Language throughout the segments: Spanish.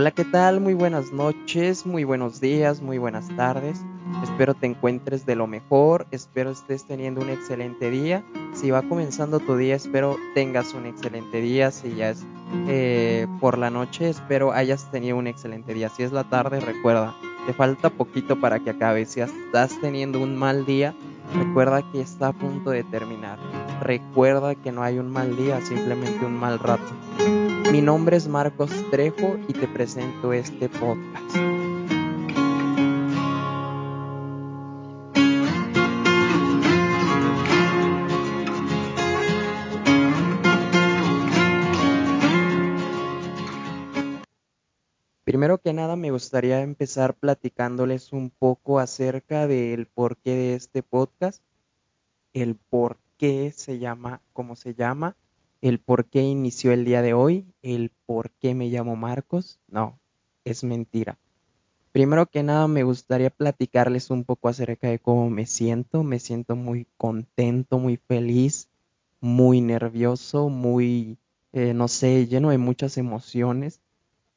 Hola, ¿qué tal? Muy buenas noches, muy buenos días, muy buenas tardes. Espero te encuentres de lo mejor, espero estés teniendo un excelente día. Si va comenzando tu día, espero tengas un excelente día. Si ya es eh, por la noche, espero hayas tenido un excelente día. Si es la tarde, recuerda, te falta poquito para que acabe. Si estás teniendo un mal día, recuerda que está a punto de terminar. Recuerda que no hay un mal día, simplemente un mal rato. Mi nombre es Marcos Trejo y te presento este podcast. Primero que nada me gustaría empezar platicándoles un poco acerca del porqué de este podcast, el por qué se llama como se llama el por qué inició el día de hoy, el por qué me llamo Marcos. No, es mentira. Primero que nada me gustaría platicarles un poco acerca de cómo me siento. Me siento muy contento, muy feliz, muy nervioso, muy, eh, no sé, lleno de muchas emociones,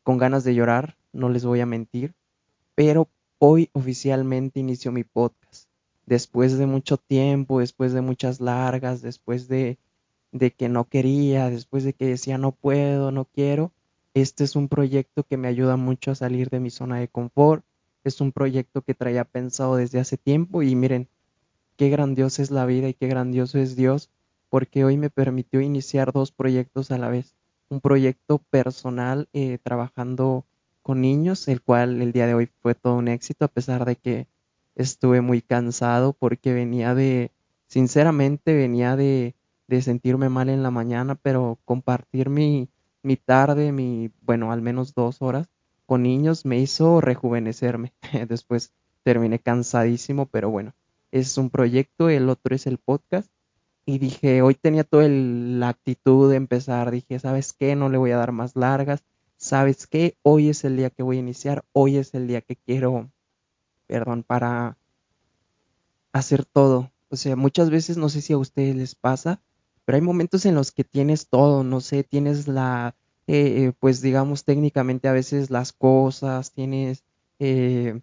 con ganas de llorar, no les voy a mentir. Pero hoy oficialmente inicio mi podcast. Después de mucho tiempo, después de muchas largas, después de de que no quería, después de que decía no puedo, no quiero. Este es un proyecto que me ayuda mucho a salir de mi zona de confort. Es un proyecto que traía pensado desde hace tiempo y miren, qué grandiosa es la vida y qué grandioso es Dios, porque hoy me permitió iniciar dos proyectos a la vez. Un proyecto personal eh, trabajando con niños, el cual el día de hoy fue todo un éxito, a pesar de que estuve muy cansado porque venía de, sinceramente venía de, de sentirme mal en la mañana, pero compartir mi, mi tarde, mi, bueno, al menos dos horas con niños me hizo rejuvenecerme. Después terminé cansadísimo, pero bueno, es un proyecto, el otro es el podcast. Y dije, hoy tenía toda la actitud de empezar, dije, ¿sabes qué? No le voy a dar más largas. ¿Sabes qué? Hoy es el día que voy a iniciar, hoy es el día que quiero, perdón, para hacer todo. O sea, muchas veces, no sé si a ustedes les pasa, pero hay momentos en los que tienes todo, no sé, tienes la, eh, eh, pues digamos técnicamente a veces las cosas, tienes eh,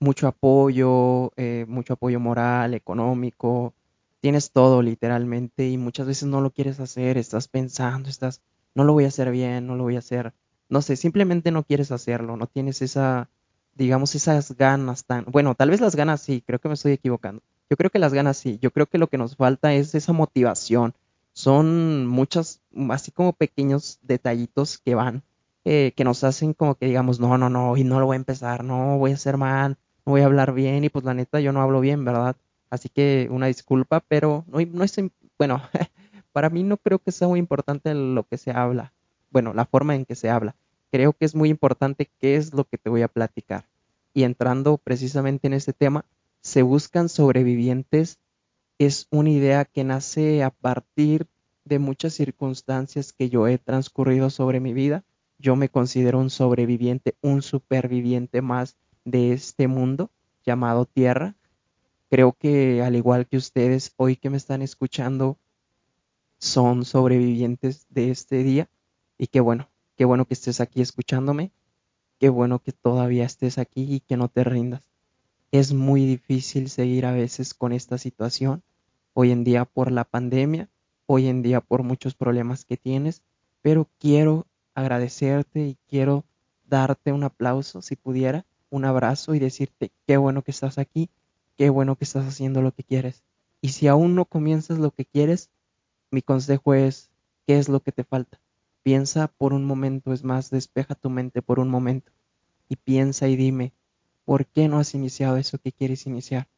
mucho apoyo, mucho apoyo moral, económico, tienes todo literalmente y muchas veces no lo quieres hacer, estás pensando, estás, no lo voy a hacer bien, no lo voy a hacer, no sé, simplemente no quieres hacerlo, no tienes esa, digamos, esas ganas tan, bueno, tal vez las ganas sí, creo que me estoy equivocando. Yo creo que las ganas sí, yo creo que lo que nos falta es esa motivación, son muchos, así como pequeños detallitos que van, eh, que nos hacen como que digamos, no, no, no, y no lo voy a empezar, no, voy a hacer mal, no voy a hablar bien, y pues la neta yo no hablo bien, ¿verdad? Así que una disculpa, pero no, no es, bueno, para mí no creo que sea muy importante lo que se habla, bueno, la forma en que se habla. Creo que es muy importante qué es lo que te voy a platicar. Y entrando precisamente en este tema, se buscan sobrevivientes es una idea que nace a partir de muchas circunstancias que yo he transcurrido sobre mi vida. Yo me considero un sobreviviente, un superviviente más de este mundo llamado Tierra. Creo que al igual que ustedes hoy que me están escuchando, son sobrevivientes de este día. Y qué bueno, qué bueno que estés aquí escuchándome. Qué bueno que todavía estés aquí y que no te rindas. Es muy difícil seguir a veces con esta situación, hoy en día por la pandemia, hoy en día por muchos problemas que tienes, pero quiero agradecerte y quiero darte un aplauso, si pudiera, un abrazo y decirte qué bueno que estás aquí, qué bueno que estás haciendo lo que quieres. Y si aún no comienzas lo que quieres, mi consejo es, ¿qué es lo que te falta? Piensa por un momento, es más, despeja tu mente por un momento y piensa y dime, ¿por qué no has iniciado eso que quieres iniciar?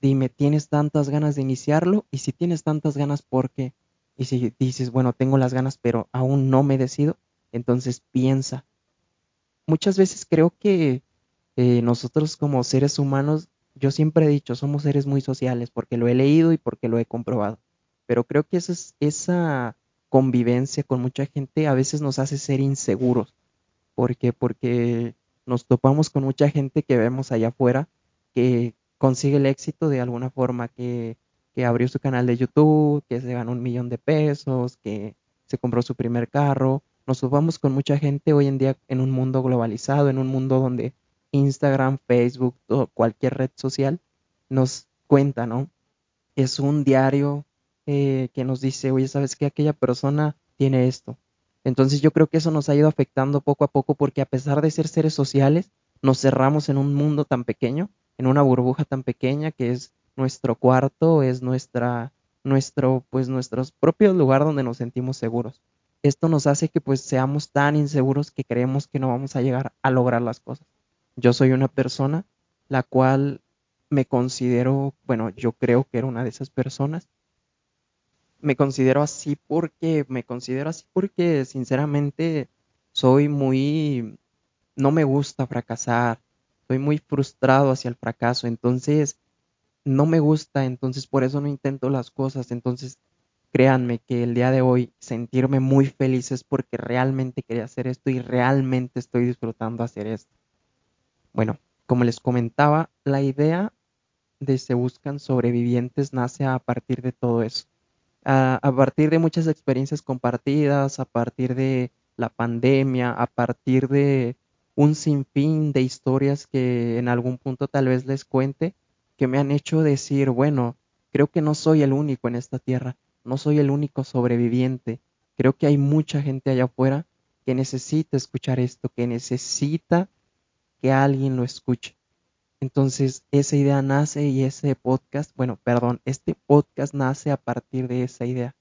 Dime, ¿tienes tantas ganas de iniciarlo? Y si tienes tantas ganas, ¿por qué? Y si dices, bueno, tengo las ganas, pero aún no me decido, entonces piensa. Muchas veces creo que eh, nosotros como seres humanos, yo siempre he dicho, somos seres muy sociales, porque lo he leído y porque lo he comprobado. Pero creo que esa, convivencia con mucha gente a veces nos hace ser inseguros. ¿Por qué? Porque nos topamos con mucha gente que vemos allá afuera que consigue el éxito de alguna forma, que, que abrió su canal de YouTube, que se ganó un millón de pesos, que se compró su primer carro, nos subamos con mucha gente hoy en día en un mundo globalizado, en un mundo donde Instagram, Facebook, cualquier red social nos cuenta, ¿no? Es un diario eh, que nos dice, oye, ¿sabes qué? Aquella persona tiene esto. Entonces yo creo que eso nos ha ido afectando poco a poco porque a pesar de ser seres sociales, nos cerramos en un mundo tan pequeño, en una burbuja tan pequeña que es nuestro cuarto, es nuestra, nuestro, pues nuestro propio lugar donde nos sentimos seguros esto nos hace que pues seamos tan inseguros que creemos que no vamos a llegar a lograr las cosas. Yo soy una persona la cual me considero, bueno, yo creo que era una de esas personas. Me considero así porque, me considero así porque sinceramente soy muy, no me gusta fracasar, soy muy frustrado hacia el fracaso, entonces no me gusta, entonces por eso no intento las cosas, entonces créanme que el día de hoy sentirme muy feliz es porque realmente quería hacer esto y realmente estoy disfrutando hacer esto. Bueno, como les comentaba, la idea de Se Buscan Sobrevivientes nace a partir de todo eso. A, partir de muchas experiencias compartidas, a partir de la pandemia, a partir de un sinfín de historias que en algún punto tal vez les cuente, que me han hecho decir, bueno, creo que no soy el único en esta tierra no soy el único sobreviviente. Creo que hay mucha gente allá afuera que necesita escuchar esto, que necesita que alguien lo escuche. Entonces, esa idea nace y ese podcast, bueno, perdón, este podcast nace a partir de esa idea,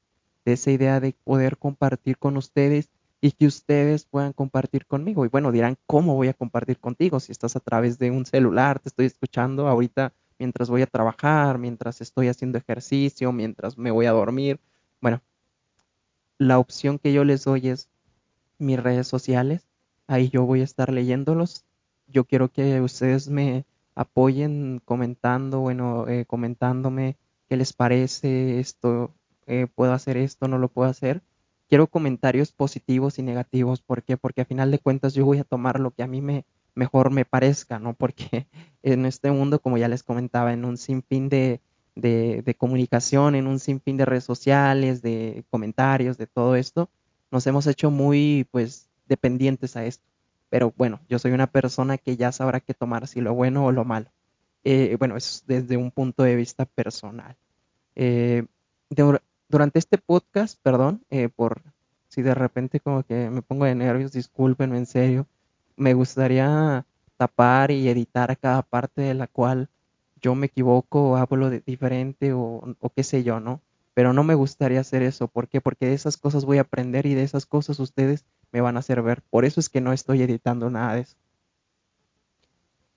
de esa idea de poder compartir con ustedes y que ustedes puedan compartir conmigo. Y bueno, dirán, ¿cómo voy a compartir contigo? Si estás a través de un celular, te estoy escuchando ahorita mientras voy a trabajar, mientras estoy haciendo ejercicio, mientras me voy a dormir. Bueno, la opción que yo les doy es mis redes sociales. Ahí yo voy a estar leyéndolos. Yo quiero que ustedes me apoyen comentando, bueno, eh, comentándome qué les parece esto, eh, puedo hacer esto, no lo puedo hacer. Quiero comentarios positivos y negativos. ¿Por qué? Porque a final de cuentas yo voy a tomar lo que a mí me, mejor me parezca, ¿no? Porque en este mundo, como ya les comentaba, en un sinfín de, de, comunicación, en un sinfín de redes sociales, de comentarios, de todo esto, nos hemos hecho muy, pues, dependientes a esto. Pero bueno, yo soy una persona que ya sabrá qué tomar, si lo bueno o lo malo. Eh, bueno, es desde un punto de vista personal. Eh, durante este podcast, perdón, eh, por si de repente como que me pongo de nervios, discúlpenme en serio, me gustaría tapar y editar cada parte de la cual yo me equivoco o hablo de diferente o, qué sé yo, ¿no? Pero no me gustaría hacer eso. ¿Por qué? Porque de esas cosas voy a aprender y de esas cosas ustedes me van a hacer ver. Por eso es que no estoy editando nada de eso.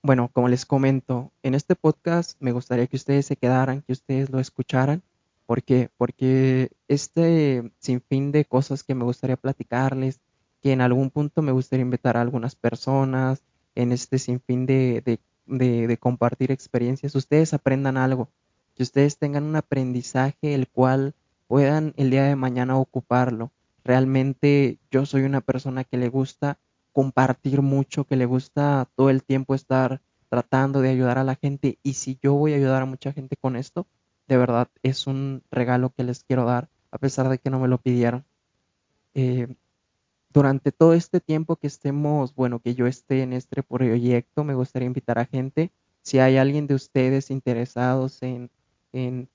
Bueno, como les comento, en este podcast me gustaría que ustedes se quedaran, que ustedes lo escucharan. ¿Por qué? Porque este sinfín de cosas que me gustaría platicarles, que en algún punto me gustaría invitar a algunas personas en este sinfín de, de, de, compartir experiencias, ustedes aprendan algo, que ustedes tengan un aprendizaje el cual puedan el día de mañana ocuparlo. Realmente yo soy una persona que le gusta compartir mucho, que le gusta todo el tiempo estar tratando de ayudar a la gente y si yo voy a ayudar a mucha gente con esto, de verdad es un regalo que les quiero dar a pesar de que no me lo pidieron. Eh, durante todo este tiempo que estemos, bueno, que yo esté en este proyecto, me gustaría invitar a gente, si hay alguien de ustedes interesados en, en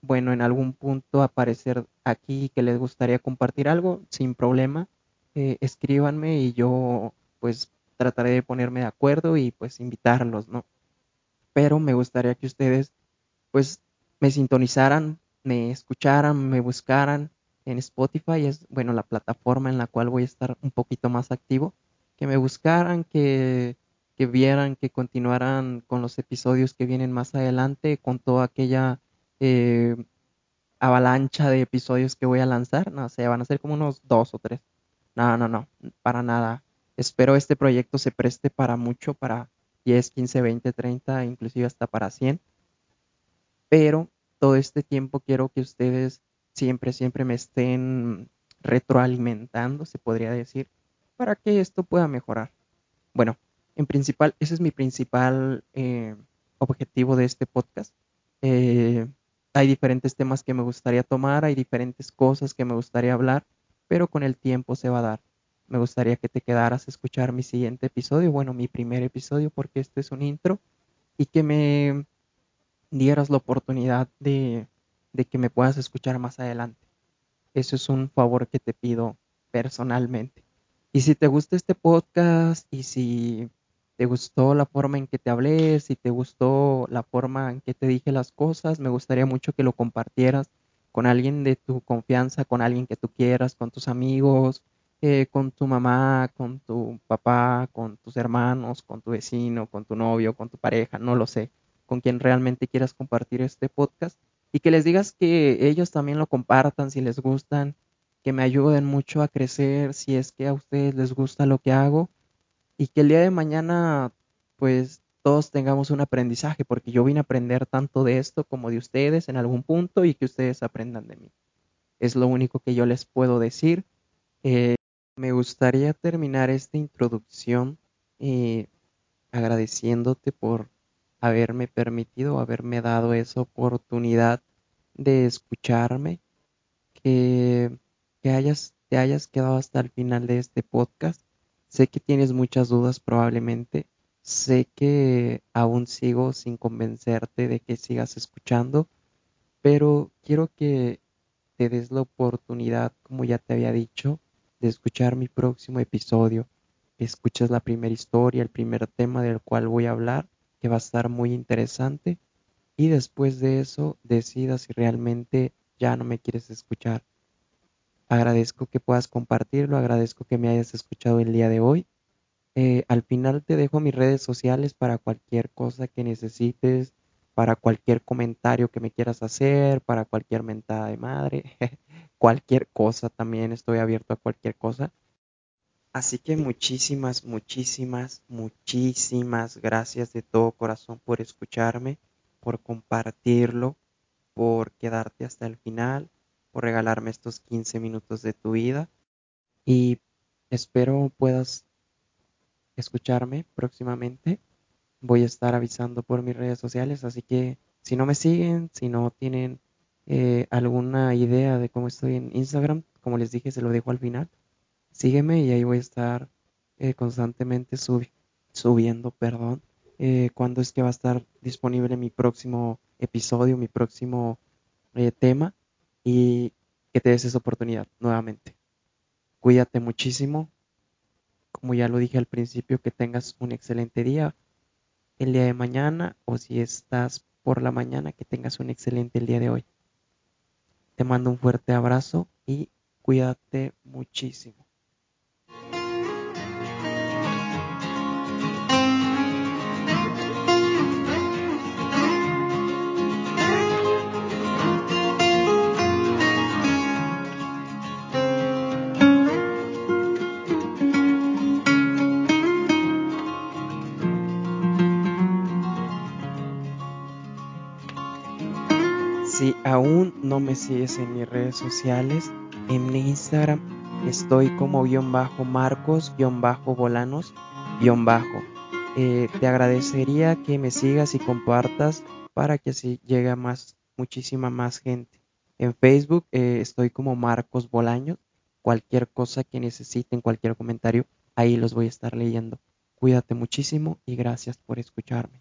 bueno, en algún punto aparecer aquí que les gustaría compartir algo, sin problema, eh, escríbanme y yo pues trataré de ponerme de acuerdo y pues invitarlos, ¿no? Pero me gustaría que ustedes pues me sintonizaran, me escucharan, me buscaran, en Spotify es, bueno, la plataforma en la cual voy a estar un poquito más activo, que me buscaran, que, que vieran, que continuaran con los episodios que vienen más adelante, con toda aquella eh, avalancha de episodios que voy a lanzar, no sé, van a ser como unos dos o tres. No, no, no, para nada. Espero este proyecto se preste para mucho, para 10, 15, 20, 30, inclusive hasta para 100. Pero todo este tiempo quiero que ustedes siempre, siempre me estén retroalimentando, se podría decir, para que esto pueda mejorar. Bueno, en principal, ese es mi principal eh, objetivo de este podcast. Eh, hay diferentes temas que me gustaría tomar, hay diferentes cosas que me gustaría hablar, pero con el tiempo se va a dar. me gustaría que te quedaras a escuchar mi siguiente episodio, bueno, mi primer episodio, porque este es un intro, y que me dieras la oportunidad de, de que me puedas escuchar más adelante. Eso es un favor que te pido personalmente. Y si te gusta este podcast y si te gustó la forma en que te hablé, si te gustó la forma en que te dije las cosas, me gustaría mucho que lo compartieras con alguien de tu confianza, con alguien que tú quieras, con tus amigos, eh, con tu mamá, con tu papá, con tus hermanos, con tu vecino, con tu novio, con tu pareja, no lo sé, con quien realmente quieras compartir este podcast. Y que les digas que ellos también lo compartan si les gustan, que me ayuden mucho a crecer si es que a ustedes les gusta lo que hago y que el día de mañana pues todos tengamos un aprendizaje, porque yo vine a aprender tanto de esto como de ustedes en algún punto y que ustedes aprendan de mí. Es lo único que yo les puedo decir. Eh, me gustaría terminar esta introducción eh, agradeciéndote por haberme permitido, haberme dado esa oportunidad de escucharme, que, que hayas, te hayas quedado hasta el final de este podcast Sé que tienes muchas dudas probablemente. Sé que aún sigo sin convencerte de que sigas escuchando, pero quiero que te des la oportunidad, como ya te había dicho, de escuchar mi próximo episodio. Escuches la primera historia, el primer tema del cual voy a hablar, que va a estar muy interesante. Y después de eso decidas si realmente ya no me quieres escuchar. Agradezco que puedas compartirlo, agradezco que me hayas escuchado el día de hoy. Eh, al final te dejo mis redes sociales para cualquier cosa que necesites, para cualquier comentario que me quieras hacer, para cualquier mentada de madre, cualquier cosa también estoy abierto a cualquier cosa. Así que muchísimas, muchísimas, muchísimas gracias de todo corazón por escucharme, por compartirlo, por quedarte hasta el final por regalarme estos 15 minutos de tu vida y espero puedas escucharme próximamente. Voy a estar avisando por mis redes sociales, así que si no me siguen, si no tienen eh, alguna idea de cómo estoy en Instagram, como les dije, se lo dejo al final. Sígueme y ahí voy a estar eh, constantemente subiendo, perdón, eh, es que va a estar disponible mi próximo episodio, mi próximo tema y que te des esa oportunidad nuevamente. Cuídate muchísimo. Como ya lo dije al principio, que tengas un excelente día el día de mañana o si estás por la mañana, que tengas un excelente el día de hoy. Te mando un fuerte abrazo y cuídate muchísimo. Aún no me sigues en mis redes sociales, en Instagram estoy como guion bajo marcos guion bajo volanos guion bajo. Eh, te agradecería que me sigas y compartas para que así llegue a más, muchísima más gente. En Facebook eh, estoy como Marcos Bolaños. Cualquier cosa que necesiten, cualquier comentario, ahí los voy a estar leyendo. Cuídate muchísimo y gracias por escucharme.